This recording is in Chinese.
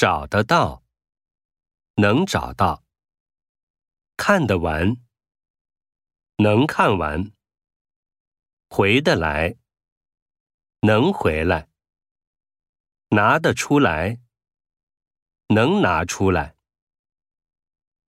找得到。能找到。看得完。能看完。回得来。能回来。拿得出来。能拿出来。